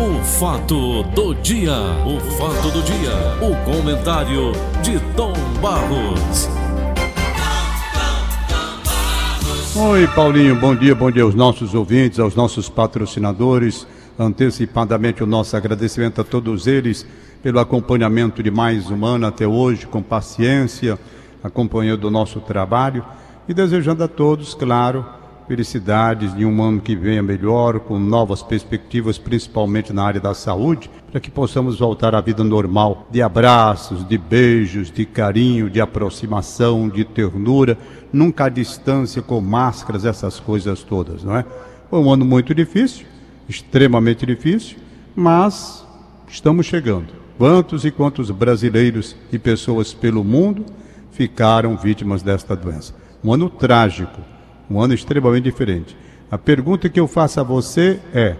O fato do dia, o fato do dia, o comentário de Tom Barros. Oi, Paulinho, bom dia, bom dia aos nossos ouvintes, aos nossos patrocinadores. Antecipadamente o nosso agradecimento a todos eles pelo acompanhamento de mais um ano até hoje, com paciência, acompanhando o nosso trabalho e desejando a todos, claro, felicidades de um ano que venha melhor, com novas perspectivas, principalmente na área da saúde, para que possamos voltar à vida normal, de abraços, de beijos, de carinho, de aproximação, de ternura, nunca à distância, com máscaras, essas coisas todas, não é? Foi um ano muito difícil, extremamente difícil, mas estamos chegando. Quantos e quantos brasileiros e pessoas pelo mundo ficaram vítimas desta doença? Um ano trágico, um ano extremamente diferente. A pergunta que eu faço a você é: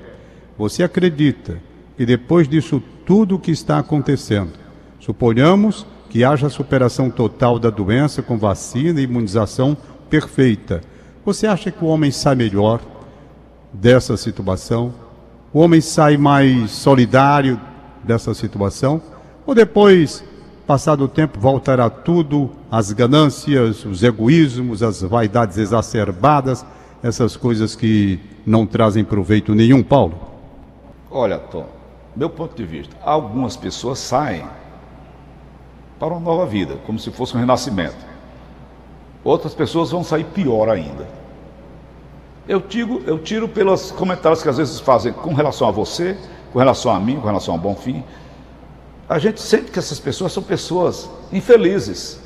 você acredita que depois disso tudo que está acontecendo, suponhamos que haja superação total da doença com vacina e imunização perfeita, você acha que o homem sai melhor dessa situação? O homem sai mais solidário dessa situação? Ou depois, passado o tempo, voltará tudo, as ganâncias, os egoísmos, as vaidades exacerbadas, essas coisas que não trazem proveito nenhum, Paulo? Olha, Tom, meu ponto de vista, algumas pessoas saem para uma nova vida, como se fosse um renascimento. Outras pessoas vão sair pior ainda. Eu tiro, eu tiro pelos comentários que às vezes fazem com relação a você, com relação a mim, com relação ao Bonfim, a gente sente que essas pessoas são pessoas infelizes.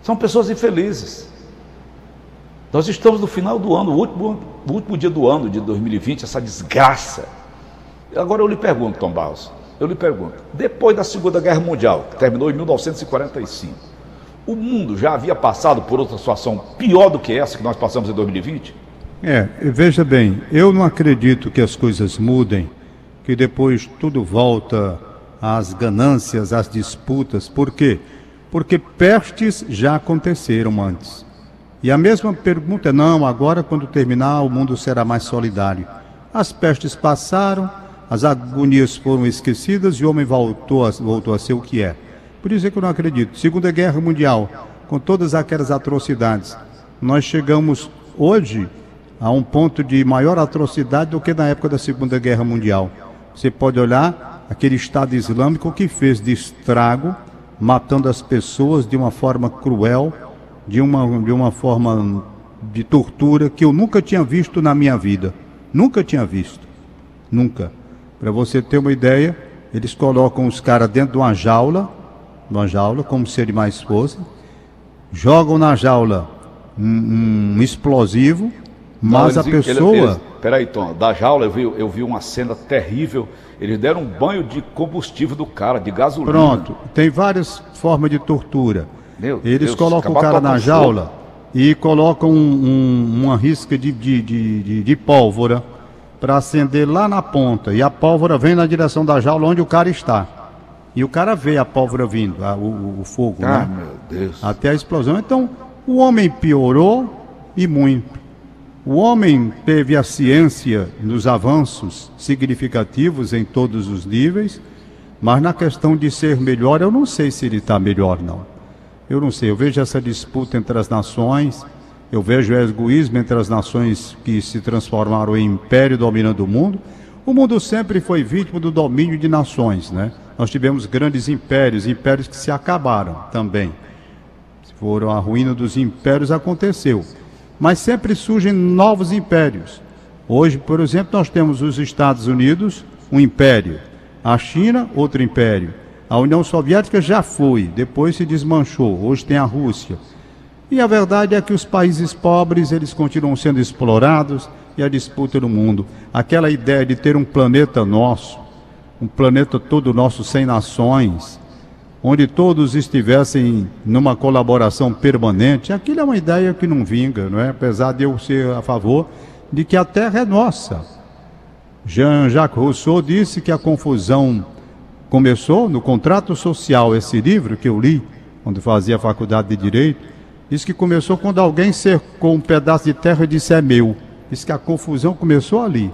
São pessoas infelizes. Nós estamos no final do ano, o último, o último dia do ano de 2020, essa desgraça. Agora eu lhe pergunto, Tom Barros, eu lhe pergunto, depois da Segunda Guerra Mundial, que terminou em 1945, o mundo já havia passado por outra situação pior do que essa que nós passamos em 2020? É, veja bem, eu não acredito que as coisas mudem que depois tudo volta às ganâncias, às disputas. Por quê? Porque pestes já aconteceram antes. E a mesma pergunta é: não, agora quando terminar o mundo será mais solidário. As pestes passaram, as agonias foram esquecidas e o homem voltou a, voltou a ser o que é. Por isso é que eu não acredito. Segunda Guerra Mundial, com todas aquelas atrocidades, nós chegamos hoje a um ponto de maior atrocidade do que na época da Segunda Guerra Mundial. Você pode olhar aquele Estado Islâmico que fez de estrago, matando as pessoas de uma forma cruel, de uma, de uma forma de tortura que eu nunca tinha visto na minha vida. Nunca tinha visto. Nunca. Para você ter uma ideia, eles colocam os caras dentro de uma jaula, uma jaula, como se ele mais fosse, jogam na jaula um, um explosivo, mas Não, a pessoa. Ele, Peraí, Tom, da jaula eu vi, eu vi uma cena terrível. Eles deram um banho de combustível do cara, de gasolina. Pronto, tem várias formas de tortura. Meu Eles Deus, colocam o cara na jaula e colocam um, um, uma risca de, de, de, de pólvora para acender lá na ponta. E a pólvora vem na direção da jaula onde o cara está. E o cara vê a pólvora vindo, a, o, o, fogo, ah, né? meu Deus. Até a explosão. Então, o homem piorou e muito. O homem teve a ciência nos avanços significativos em todos os níveis, mas na questão de ser melhor, eu não sei se ele está melhor, não. Eu não sei, eu vejo essa disputa entre as nações, eu vejo o egoísmo entre as nações que se transformaram em império dominando o mundo. O mundo sempre foi vítima do domínio de nações, né? Nós tivemos grandes impérios, impérios que se acabaram também. Foram a ruína dos impérios aconteceu mas sempre surgem novos impérios. Hoje, por exemplo, nós temos os Estados Unidos, um império, a China, outro império. A União Soviética já foi, depois se desmanchou. Hoje tem a Rússia. E a verdade é que os países pobres, eles continuam sendo explorados e a disputa no mundo. Aquela ideia de ter um planeta nosso, um planeta todo nosso sem nações, onde todos estivessem numa colaboração permanente, aquilo é uma ideia que não vinga, não é? Apesar de eu ser a favor de que a terra é nossa. Jean-Jacques Rousseau disse que a confusão começou no contrato social, esse livro que eu li quando fazia a faculdade de direito, diz que começou quando alguém cercou um pedaço de terra e disse é meu. Diz que a confusão começou ali,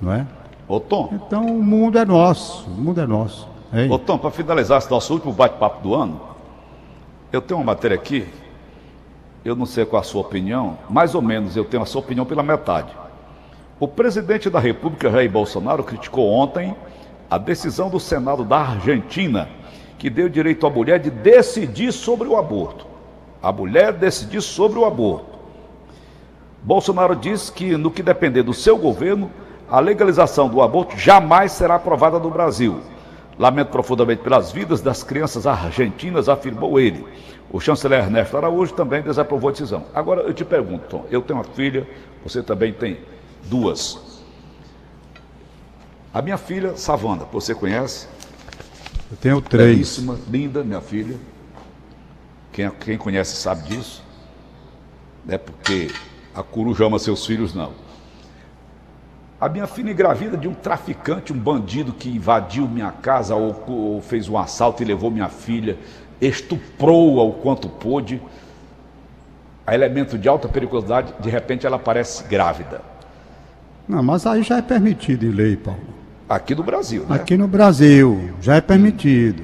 não é? Ô Tom. Então o mundo é nosso, o mundo é nosso. Hein? Ô Tom, para finalizar esse nosso último bate-papo do ano, eu tenho uma matéria aqui, eu não sei qual a sua opinião, mais ou menos eu tenho a sua opinião pela metade. O presidente da República, Jair Bolsonaro, criticou ontem a decisão do Senado da Argentina, que deu direito à mulher de decidir sobre o aborto. A mulher decidir sobre o aborto. Bolsonaro diz que, no que depender do seu governo, a legalização do aborto jamais será aprovada no Brasil. Lamento profundamente pelas vidas das crianças argentinas, afirmou ele. O chanceler Ernesto Araújo também desaprovou a decisão. Agora eu te pergunto, Tom, eu tenho uma filha, você também tem duas. A minha filha, Savana, você conhece? Eu tenho três. Belíssima, linda, minha filha. Quem, quem conhece sabe disso. Não é porque a coruja ama seus filhos, não. A minha filha engravida de um traficante, um bandido que invadiu minha casa ou, ou fez um assalto e levou minha filha, estuprou-a o quanto pôde. A elemento de alta periculosidade, de repente ela aparece grávida. Não, mas aí já é permitido em lei, Paulo. Aqui no Brasil, né? Aqui no Brasil, já é permitido.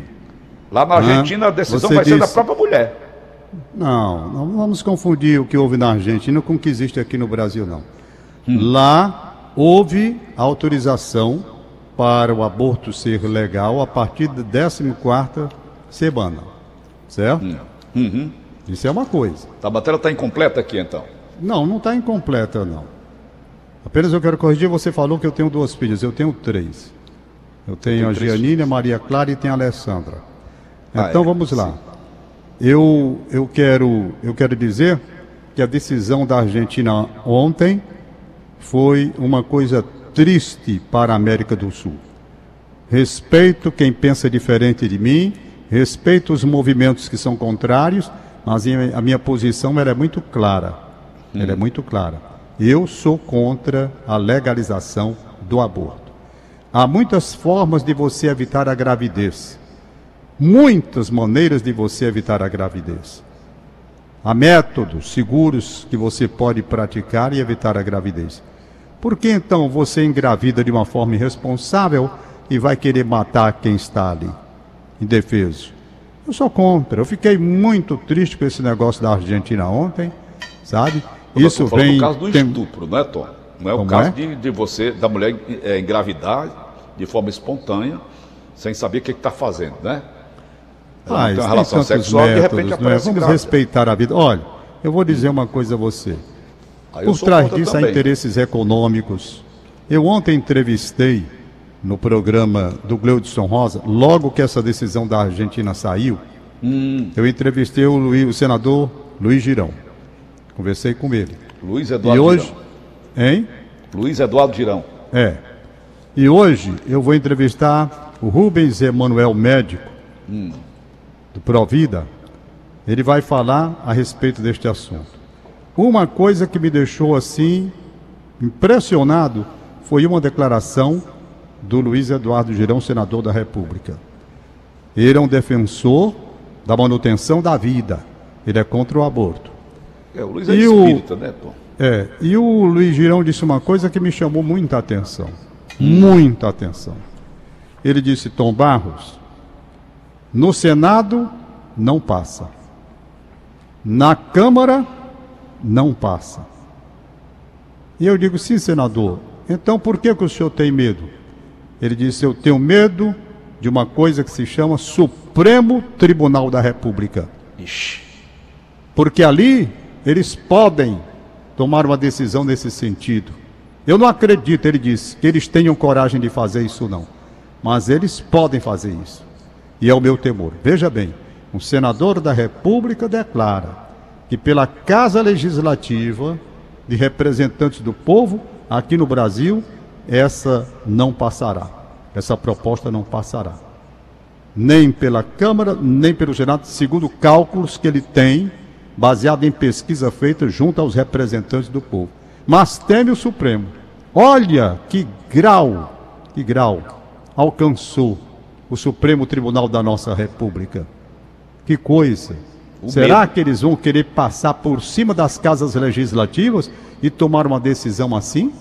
Lá na Argentina a decisão vai disse... ser da própria mulher. Não, não vamos confundir o que houve na Argentina com o que existe aqui no Brasil, não. Hum. Lá houve autorização para o aborto ser legal a partir da 14 semana. Certo? Hum. Uhum. Isso é uma coisa. A matéria está incompleta aqui então? Não, não está incompleta não. Apenas eu quero corrigir, você falou que eu tenho duas filhas, eu tenho três. Eu tenho a Gianine, a Maria Clara e tenho a Alessandra. Ah, então é, vamos lá. Eu, eu, quero, eu quero dizer que a decisão da Argentina ontem foi uma coisa triste para a América do Sul. Respeito quem pensa diferente de mim, respeito os movimentos que são contrários, mas a minha posição é muito clara. Hum. Ela é muito clara. Eu sou contra a legalização do aborto. Há muitas formas de você evitar a gravidez. Muitas maneiras de você evitar a gravidez. Há métodos seguros que você pode praticar e evitar a gravidez. Por que então você engravida de uma forma irresponsável e vai querer matar quem está ali, indefeso? Eu sou contra. Eu fiquei muito triste com esse negócio da Argentina ontem, sabe? Isso vem. No caso do tem... estupro, não é, Tom? Não é Como o caso é? de, de você, da mulher é, engravidar de forma espontânea, sem saber o que está fazendo, né? Ela ah, tem uma relação sexual métodos, de repente não é? Vamos grávida. respeitar a vida. Olha, eu vou dizer uma coisa a você. Por trás disso há interesses econômicos. Eu ontem entrevistei no programa do Gleudson Rosa, logo que essa decisão da Argentina saiu, hum. eu entrevistei o, Luiz, o, senador Luiz Girão. Conversei com ele. Luiz Eduardo e hoje, Girão. Hein? Luiz Eduardo Girão. É. E hoje eu vou entrevistar o Rubens Emanuel Médico, hum. do Provida. Ele vai falar a respeito deste assunto. Uma coisa que me deixou assim impressionado foi uma declaração do Luiz Eduardo Girão, senador da República. Ele é um defensor da manutenção da vida. Ele é contra o aborto. É, o Luiz é e espírita, o, né, Tom? É, e o Luiz Girão disse uma coisa que me chamou muita atenção. Muita atenção. Ele disse, Tom Barros, no Senado não passa. Na Câmara não passa. E eu digo, sim, senador, então por que, que o senhor tem medo? Ele disse, eu tenho medo de uma coisa que se chama Supremo Tribunal da República. Ixi. Porque ali eles podem tomar uma decisão nesse sentido. Eu não acredito, ele disse, que eles tenham coragem de fazer isso, não. Mas eles podem fazer isso. E é o meu temor. Veja bem, um senador da República declara que pela Casa Legislativa de Representantes do Povo, aqui no Brasil, essa não passará. Essa proposta não passará. Nem pela Câmara, nem pelo Senado, segundo cálculos que ele tem, baseado em pesquisa feita junto aos representantes do povo. Mas teme o Supremo. Olha que grau, que grau alcançou o Supremo Tribunal da nossa República. Que coisa. O Será medo. que eles vão querer passar por cima das casas legislativas e tomar uma decisão assim?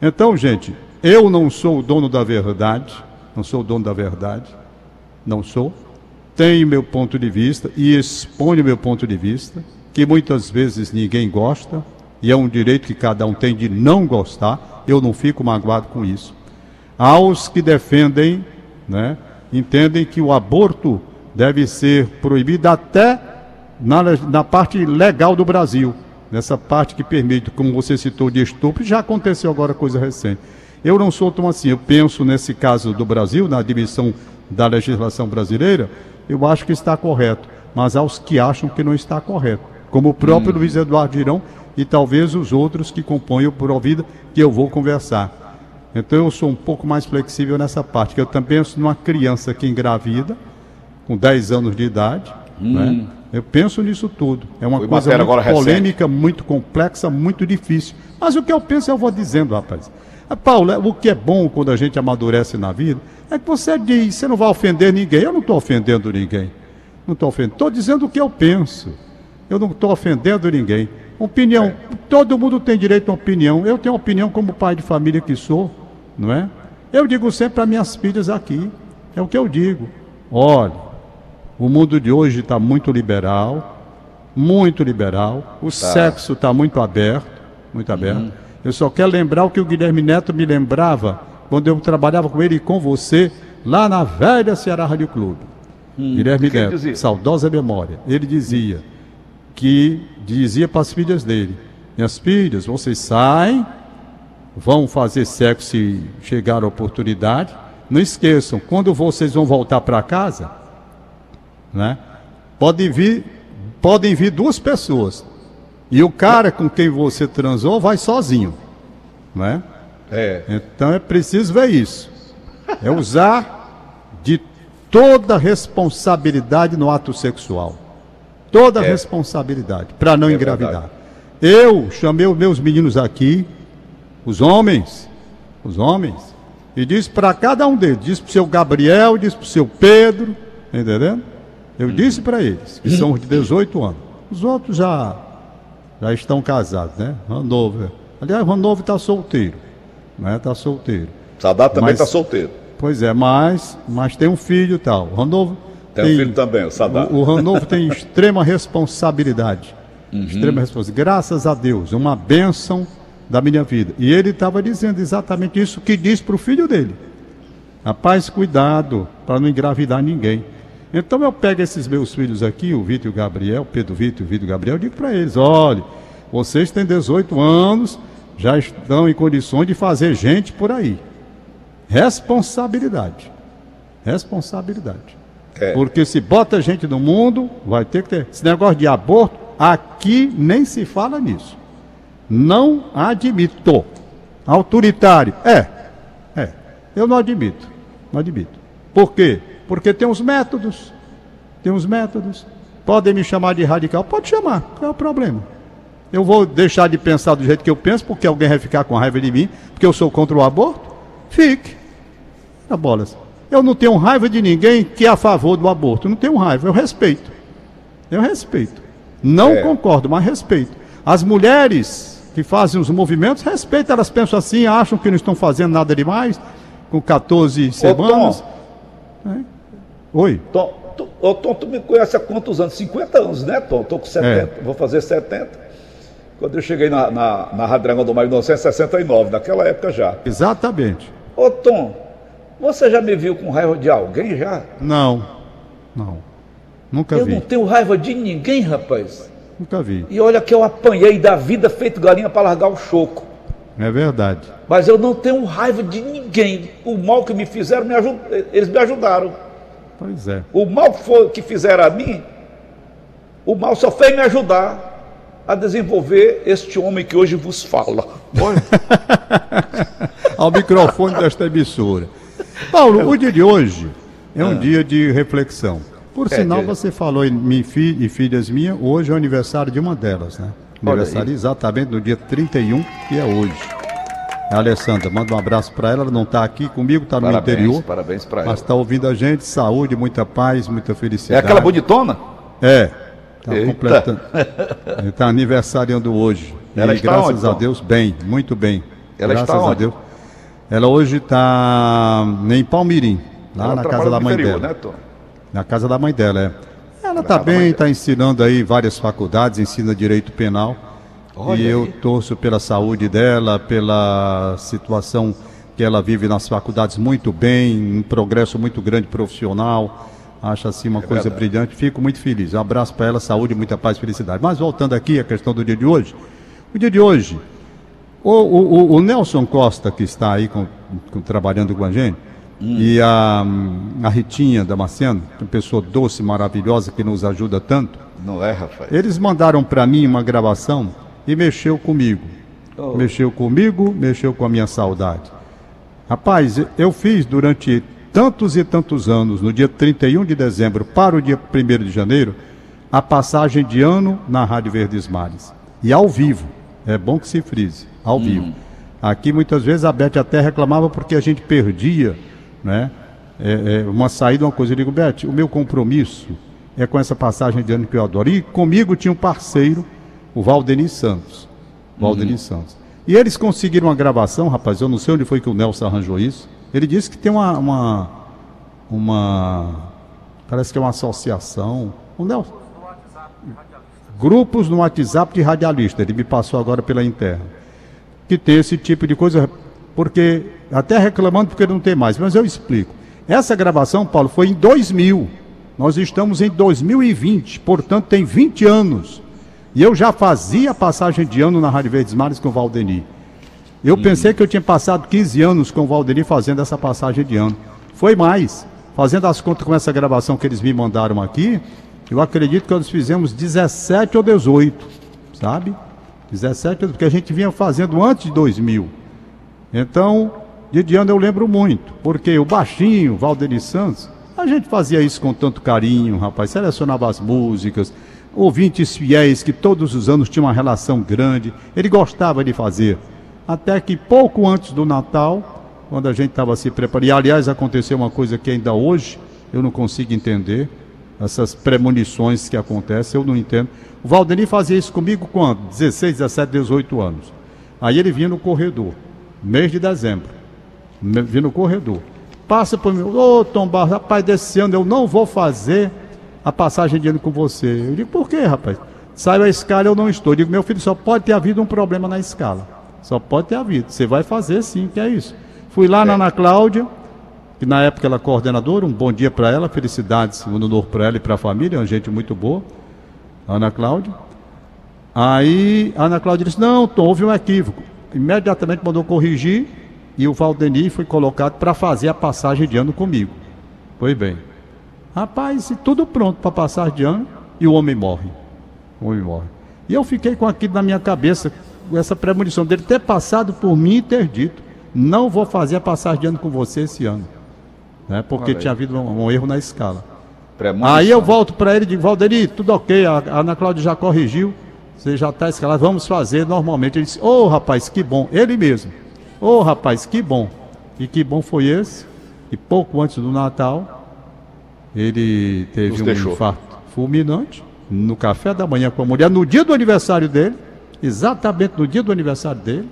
Então, gente, Eu não sou o dono da verdade, não sou o dono da verdade, não sou. Tenho meu ponto de vista e exponho meu ponto de vista, que muitas vezes ninguém gosta, e é um direito que cada um tem de não gostar, eu não fico magoado com isso. Aos que defendem, né, entendem que o aborto deve ser proibido até na, na parte legal do Brasil, nessa parte que permite, como você citou, de estupro, já aconteceu agora coisa recente. Eu não sou tão assim, eu penso nesse caso do Brasil, na admissão da legislação brasileira, eu acho que está correto, mas há os que acham que não está correto, como o próprio hum. Luiz Eduardo Girão e talvez os outros que compõem o Provida, que eu vou conversar. Então eu sou um pouco mais flexível nessa parte, que eu também penso numa criança que engravida, com 10 anos de idade, hum. né? Eu penso nisso tudo. É uma Foi coisa muito polêmica, recente. muito complexa, muito difícil. Mas o que eu penso eu vou dizendo, rapaz. Ah, Paulo, o que é bom quando a gente amadurece na vida é que você diz, você não vai ofender ninguém. Eu não estou ofendendo ninguém. Não estou ofendendo. Estou dizendo o que eu penso. Eu não estou ofendendo ninguém. Opinião, é. todo mundo tem direito a opinião. Eu tenho opinião como pai de família que sou, não é? Eu digo sempre para minhas filhas aqui, é o que eu digo. Olha, o mundo de hoje está muito liberal, muito liberal. O tá. sexo está muito aberto, muito aberto. Uhum. Eu só quero lembrar o que o Guilherme Neto me lembrava quando eu trabalhava com ele e com você lá na velha Ceará Rádio Clube. Hum, Guilherme Neto, dizia? saudosa memória. Ele dizia que dizia para as filhas dele: Minhas filhas, vocês saem, vão fazer sexo se chegar a oportunidade. Não esqueçam, quando vocês vão voltar para casa, né? Podem vir, podem vir duas pessoas. E o cara com quem você transou vai sozinho, né? É. Então é preciso ver isso. É usar de toda responsabilidade no ato sexual. Toda é. responsabilidade para não é engravidar. Verdade. Eu chamei os meus meninos aqui, os homens, os homens, e disse para cada um deles, disse para o seu Gabriel, disse para o seu Pedro, entendendo? Eu disse para eles, que são de 18 anos. Os outros já, já estão casados, né? Ranover. Aliás, Ranover está solteiro. Né? Está solteiro. Sadat também está solteiro. Pois é, mas, mas tem um filho e tal. Ranover tem, tem um filho também, o Sadat. O, o Ranover tem extrema responsabilidade. Uhum. Extrema responsabilidade. Graças a Deus, uma bênção da minha vida. E ele estava dizendo exatamente isso que diz para o filho dele. Rapaz, cuidado para não engravidar ninguém. Então eu pego esses meus filhos aqui, o Vitor e o Gabriel, Pedro Vitor e o Vitor Gabriel, e digo para eles: olha, vocês têm 18 anos, já estão em condições de fazer gente por aí. Responsabilidade. Responsabilidade. É. Porque se bota gente no mundo, vai ter que ter. Esse negócio de aborto, aqui nem se fala nisso. Não admito. Autoritário. É. É. Eu não admito. Não admito. Por quê? Porque tem uns métodos. Tem uns métodos. Podem me chamar de radical? Pode chamar, qual é o problema? Eu vou deixar de pensar do jeito que eu penso, porque alguém vai ficar com raiva de mim, porque eu sou contra o aborto? Fique. Na bolas. Eu não tenho raiva de ninguém que é a favor do aborto. Não tenho raiva, eu respeito. Eu respeito. Não é. concordo, mas respeito. As mulheres que fazem os movimentos, respeito, elas pensam assim, acham que não estão fazendo nada demais, com 14 semanas. É. Oi. Tom, tu, ô, Tom, tu me conhece há quantos anos? 50 anos, né, Tom? Estou com 70, é. vou fazer 70. Quando eu cheguei na, na, na Rádio Dragão do Mar em 1969, naquela época já. Exatamente. Ô, Tom, você já me viu com raiva de alguém já? Não, não. Nunca eu vi. Eu não tenho raiva de ninguém, rapaz. Nunca vi. E olha que eu apanhei da vida feito galinha para largar o choco. É verdade. Mas eu não tenho raiva de ninguém. O mal que me fizeram, me ajud... eles me ajudaram. Pois é. O mal que fizeram a mim, o mal só fez me ajudar a desenvolver este homem que hoje vos fala. Ao microfone desta emissora. Paulo, o dia de hoje é um ah. dia de reflexão. Por é, sinal, você falou em mim e filhas minhas, hoje é o aniversário de uma delas, né? Aniversário exatamente no dia 31, que é hoje. A Alessandra, manda um abraço para ela. Ela não está aqui comigo, está no parabéns, interior. Parabéns para ela. Mas está ouvindo a gente. Saúde, muita paz, muita felicidade. É aquela bonitona? É. Está completando. está aniversariando hoje. Ela e graças onde, a Deus, bem, muito bem. Ela graças está a Deus. Ela hoje está em Palmirim, lá ela na casa da mãe interior, dela. Né, Tom? Na casa da mãe dela, é. Ela está bem, está ensinando aí várias faculdades, ensina direito penal. Olha e aí. eu torço pela saúde dela, pela situação que ela vive nas faculdades muito bem, um progresso muito grande profissional. Acho assim uma é coisa verdade. brilhante. Fico muito feliz. Um abraço para ela, saúde, muita paz e felicidade. Mas voltando aqui à questão do dia de hoje. O dia de hoje, o, o, o Nelson Costa, que está aí com, com, trabalhando com a gente, hum. e a, a Ritinha Damasceno, uma pessoa doce, maravilhosa, que nos ajuda tanto. Não é, Rafael? Eles mandaram para mim uma gravação e mexeu comigo. Oh. Mexeu comigo, mexeu com a minha saudade. Rapaz, eu fiz durante tantos e tantos anos, no dia 31 de dezembro para o dia 1 de janeiro, a passagem de ano na Rádio Verdes Mares. E ao vivo. É bom que se frise ao vivo. Aqui muitas vezes a Beth até reclamava porque a gente perdia, né? É, é, uma saída, uma coisa. Eu digo, Beth, o meu compromisso é com essa passagem de ano que eu adoro. E comigo tinha um parceiro, o Valdeni Santos. Valdeni uhum. Santos. E eles conseguiram uma gravação, rapaz, eu não sei onde foi que o Nelson arranjou isso. Ele disse que tem uma. uma, uma parece que é uma associação. O Nelson. Grupos no WhatsApp de radialista. Ele me passou agora pela interna que tem esse tipo de coisa, porque até reclamando porque não tem mais, mas eu explico. Essa gravação, Paulo, foi em 2000. Nós estamos em 2020, portanto tem 20 anos. E eu já fazia passagem de ano na Rádio Verdes Mares com o Valdeni. Eu hum. pensei que eu tinha passado 15 anos com o Valdeni fazendo essa passagem de ano. Foi mais. Fazendo as contas com essa gravação que eles me mandaram aqui, eu acredito que nós fizemos 17 ou 18, sabe? 17 anos, porque a gente vinha fazendo antes de 2000. Então, de ano eu lembro muito, porque o baixinho, Valdeni Santos, a gente fazia isso com tanto carinho, rapaz, selecionava as músicas, ouvintes fiéis que todos os anos tinham uma relação grande, ele gostava de fazer. Até que pouco antes do Natal, quando a gente estava se preparando, e aliás aconteceu uma coisa que ainda hoje eu não consigo entender, essas premonições que acontecem, eu não entendo. O Valdeni fazia isso comigo quando? 16, 17, 18 anos. Aí ele vinha no corredor, mês de dezembro. Vinha no corredor. Passa por mim, ô oh, Tom Barros, rapaz, desse ano eu não vou fazer a passagem de ano com você. Eu digo, por quê, rapaz? Saiu a escala, eu não estou. Eu digo, meu filho, só pode ter havido um problema na escala. Só pode ter havido. Você vai fazer sim, que é isso. Fui lá é. na Ana Cláudia, que na época ela é coordenadora, um bom dia para ela, felicidades, um novo para ela e para a família, uma gente muito boa. Ana Cláudia. Aí a Ana Cláudia disse: Não, Tom, houve um equívoco. Imediatamente mandou corrigir e o Valdeni foi colocado para fazer a passagem de ano comigo. Pois bem. Rapaz, tudo pronto para passagem de ano e o homem morre. O homem morre. E eu fiquei com aquilo na minha cabeça, essa premonição dele ter passado por mim e ter dito: Não vou fazer a passagem de ano com você esse ano. Né? Porque tinha havido um, um erro na escala. Aí eu volto para ele e digo, Valderi, tudo ok, a, a Ana Cláudia já corrigiu, você já está escalado, vamos fazer normalmente. Ele disse, ô oh, rapaz, que bom, ele mesmo. Ô oh, rapaz, que bom. E que bom foi esse. E pouco antes do Natal, ele teve Nos um deixou. infarto fulminante no café da manhã com a mulher, no dia do aniversário dele, exatamente no dia do aniversário dele,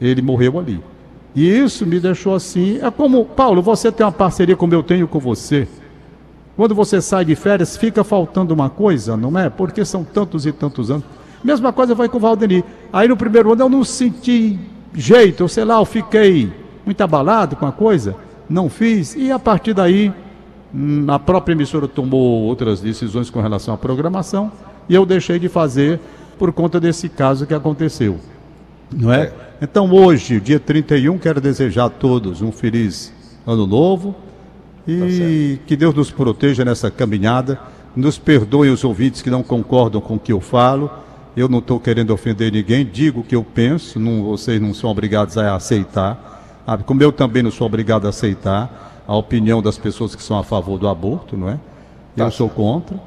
ele morreu ali. E isso me deixou assim. É como, Paulo, você tem uma parceria como eu tenho com você. Quando você sai de férias, fica faltando uma coisa, não é? Porque são tantos e tantos anos. Mesma coisa vai com o Valdeni. Aí no primeiro ano eu não senti jeito, ou sei lá, eu fiquei muito abalado com a coisa, não fiz, e a partir daí a própria emissora tomou outras decisões com relação à programação e eu deixei de fazer por conta desse caso que aconteceu. Não é? é. Então hoje, dia 31, quero desejar a todos um feliz ano novo e tá que Deus nos proteja nessa caminhada. Nos perdoe os ouvintes que não concordam com o que eu falo. Eu não estou querendo ofender ninguém, digo o que eu penso, não, vocês não são obrigados a aceitar. Ah, como eu também não sou obrigado a aceitar a opinião das pessoas que são a favor do aborto, não é? Eu tá sou contra.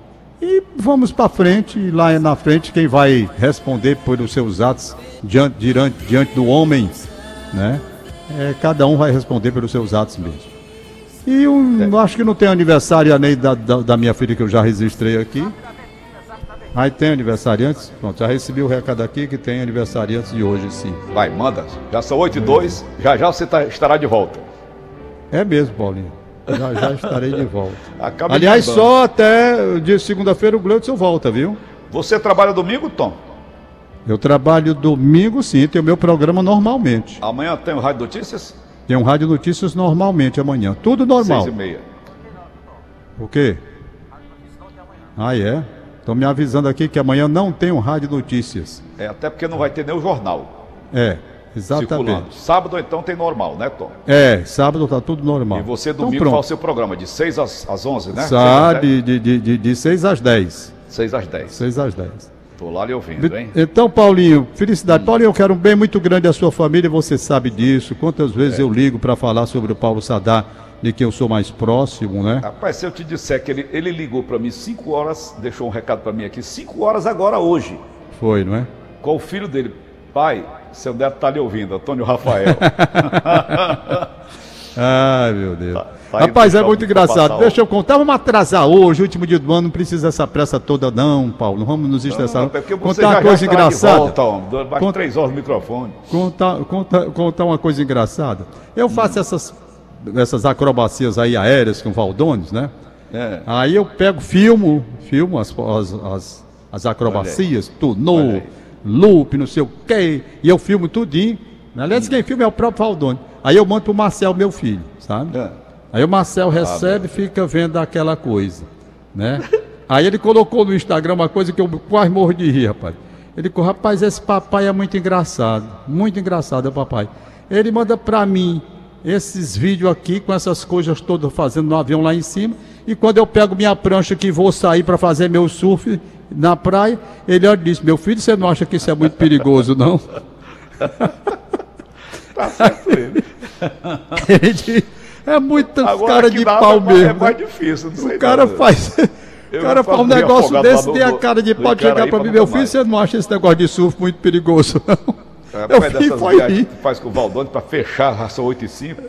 E vamos para frente, e lá na frente quem vai responder pelos seus atos diante, diante, diante do homem, né? É, cada um vai responder pelos seus atos mesmo. E eu é. acho que não tem aniversário nem da, da, da, minha filha que eu já registrei aqui. Aí tem aniversariantes? Pronto, já recebi o recado aqui que tem aniversariantes de hoje, sim. Vai, manda. Já são 8 e 2, já já você tá, estará de volta. É mesmo, Paulinho. Já já estarei de volta. Aliás, só até de segunda-feira o Gleudson volta, viu? Você trabalha domingo, Tom? Eu trabalho domingo, sim, tenho meu programa normalmente. Amanhã tem o Rádio Notícias? Tem um Rádio Notícias normalmente amanhã. Tudo normal. Seis e meia. O quê? Ah, é? Estão me avisando aqui que amanhã não tem um Rádio Notícias. É, até porque não vai ter nem o jornal. É, exatamente. Circulando. Sábado então tem normal, né, Tom? É, sábado tá tudo normal. E você então domingo então, faz o seu programa, de 6 às, às 11, né? Sabe, de, de, de, de 6 às 10. 6 às 10. 6 às 10. Estou lá lhe ouvindo, hein? Então, Paulinho, felicidade. Hum. Paulinho, eu quero um bem muito grande à sua família, você sabe disso. Quantas vezes é. eu ligo para falar sobre o Paulo Sadar, de quem eu sou mais próximo, né? Rapaz, se eu te disser que ele, ele ligou para mim 5 horas, deixou um recado para mim aqui, 5 horas agora hoje. Foi, não é? Com o filho dele. Pai, seu neto está lhe ouvindo, Antônio Rafael. Ai, meu Deus. Tá. Rapaz, é muito engraçado. Deixa eu contar. Vamos atrasar hoje, último dia do ano. Não precisa dessa pressa toda, não, Paulo. Não vamos nos estressar. Não, não, contar uma coisa engraçada. Volta. Mais três horas no microfone. Contar, contar, contar uma coisa engraçada. Eu faço hum. essas, essas acrobacias aí aéreas com Valdones, né? É. Aí eu pego, filmo, filmo as, as, as, as acrobacias, tudo, no loop, não sei o quê. E eu filmo tudinho. Aliás, quem filma é o próprio Valdone. Aí eu mando pro Marcel, meu filho, sabe? É. Aí o Marcel recebe e fica vendo aquela coisa, né? Aí ele colocou no Instagram uma coisa que eu quase morro de rir, rapaz. Ele falou, rapaz, esse papai é muito engraçado, muito engraçado, é papai. Ele manda para mim esses vídeos aqui com essas coisas todas fazendo no avião lá em cima. E quando eu pego minha prancha que vou sair para fazer meu surf na praia, ele olha e diz: Meu filho, você não acha que isso é muito perigoso, não? tá certo ele. ele é muito Agora, cara de pau mesmo. É mais difícil, não sei. O cara não, faz. O cara faz um negócio desse, tem a cara de pau de chegar para mim, meu filho, você não acha esse negócio de surf muito perigoso, não? É, eu fiz, foi que faz com o Valdone para fechar a raça 8 e 5.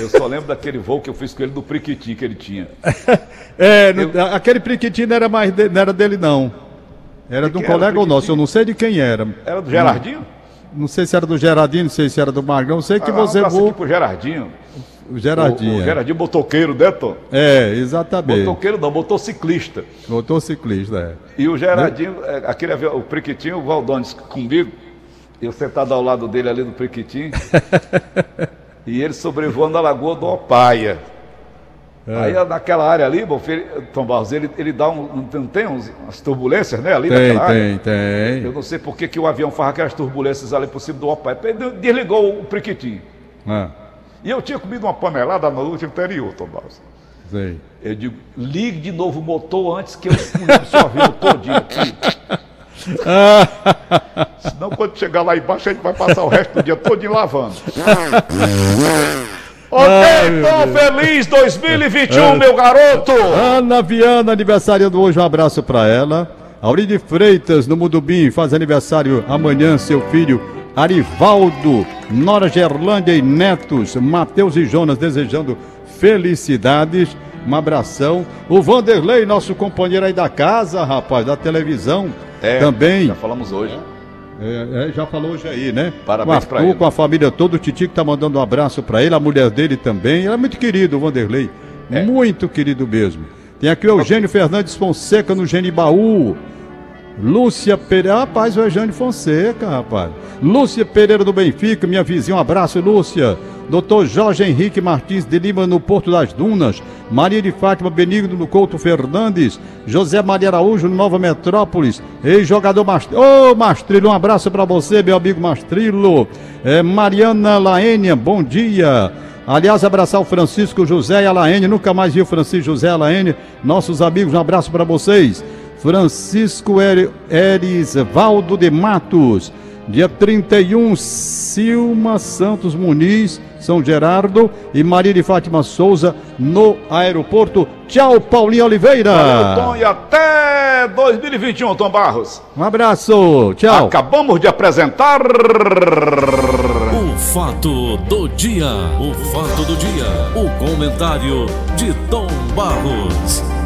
Eu só lembro daquele voo que eu fiz com ele do Priquitim que ele tinha. é, eu... aquele Priquitim não era mais de, não era dele, não. Era de, de um colega ou nosso, eu não sei de quem era. Era do Gerardinho? Não, não sei se era do Gerardinho, não sei se era do Magrão, não sei que ah, você um voou. aqui pro Gerardinho. O Gerardinho. O, o é. Gerardinho motoqueiro, né, Tom? É, exatamente. Motoqueiro não, motociclista. Motociclista, é. E o Gerardinho, né? aquele o Priquitinho, o Valdones comigo, eu sentado ao lado dele ali no Priquitinho, e ele sobrevoando a lagoa do Opaia. É. Aí naquela área ali, bom, Tom Barros, ele, ele dá um. Não tem uns, umas turbulências, né? Ali tem, naquela tem, área. Tem, Eu não sei por que, que o avião faz aquelas turbulências ali por cima do Opaia. Desligou o Priquitinho. É. E eu tinha comido uma panelada no último anterior, Tomás. Sei. Eu digo, ligue de novo o motor antes que eu o seu avião todinho aqui. Senão quando chegar lá embaixo a gente vai passar o resto do dia todinho lavando. Ok, então feliz 2021, é. meu garoto! Ana Viana, aniversário hoje, um abraço para ela. Auride Freitas, no Mudubim, faz aniversário amanhã, seu filho Arivaldo, Nora Gerlândia e netos, Mateus e Jonas desejando felicidades. Um abração. O Vanderlei, nosso companheiro aí da casa, rapaz, da televisão. É, também. Já falamos hoje. É, é, já falou hoje aí, né? Parabéns para ele. Com a família toda, o Titi que tá mandando um abraço para ele, a mulher dele também. Ele é muito querido, o Vanderlei. É. Muito querido mesmo. Tem aqui o Eugênio Fernandes Fonseca no Genibaú. Lúcia Pereira, rapaz, o Eugênio Fonseca, rapaz. Lúcia Pereira do Benfica, minha vizinha, um abraço, Lúcia. Doutor Jorge Henrique Martins de Lima no Porto das Dunas. Maria de Fátima Benigno no Couto Fernandes. José Maria Araújo no Nova Metrópolis. Ex-jogador Mastrilo. Ô, oh, Mastrilo, um abraço para você, meu amigo Mastrilo. É, Mariana Laênia, bom dia. Aliás, abraçar o Francisco José e a Laene. Nunca mais vi o Francisco José e a Laene. Nossos amigos, um abraço para vocês. Francisco Erisvaldo de Matos. Dia 31, Silma Santos Muniz, São Gerardo e Maria de Fátima Souza no aeroporto. Tchau, Paulinho Oliveira. Valeu, Tom, e até 2021, Tom Barros. Um abraço, tchau. Acabamos de apresentar. O fato do dia. O fato do dia. O comentário de Tom Barros.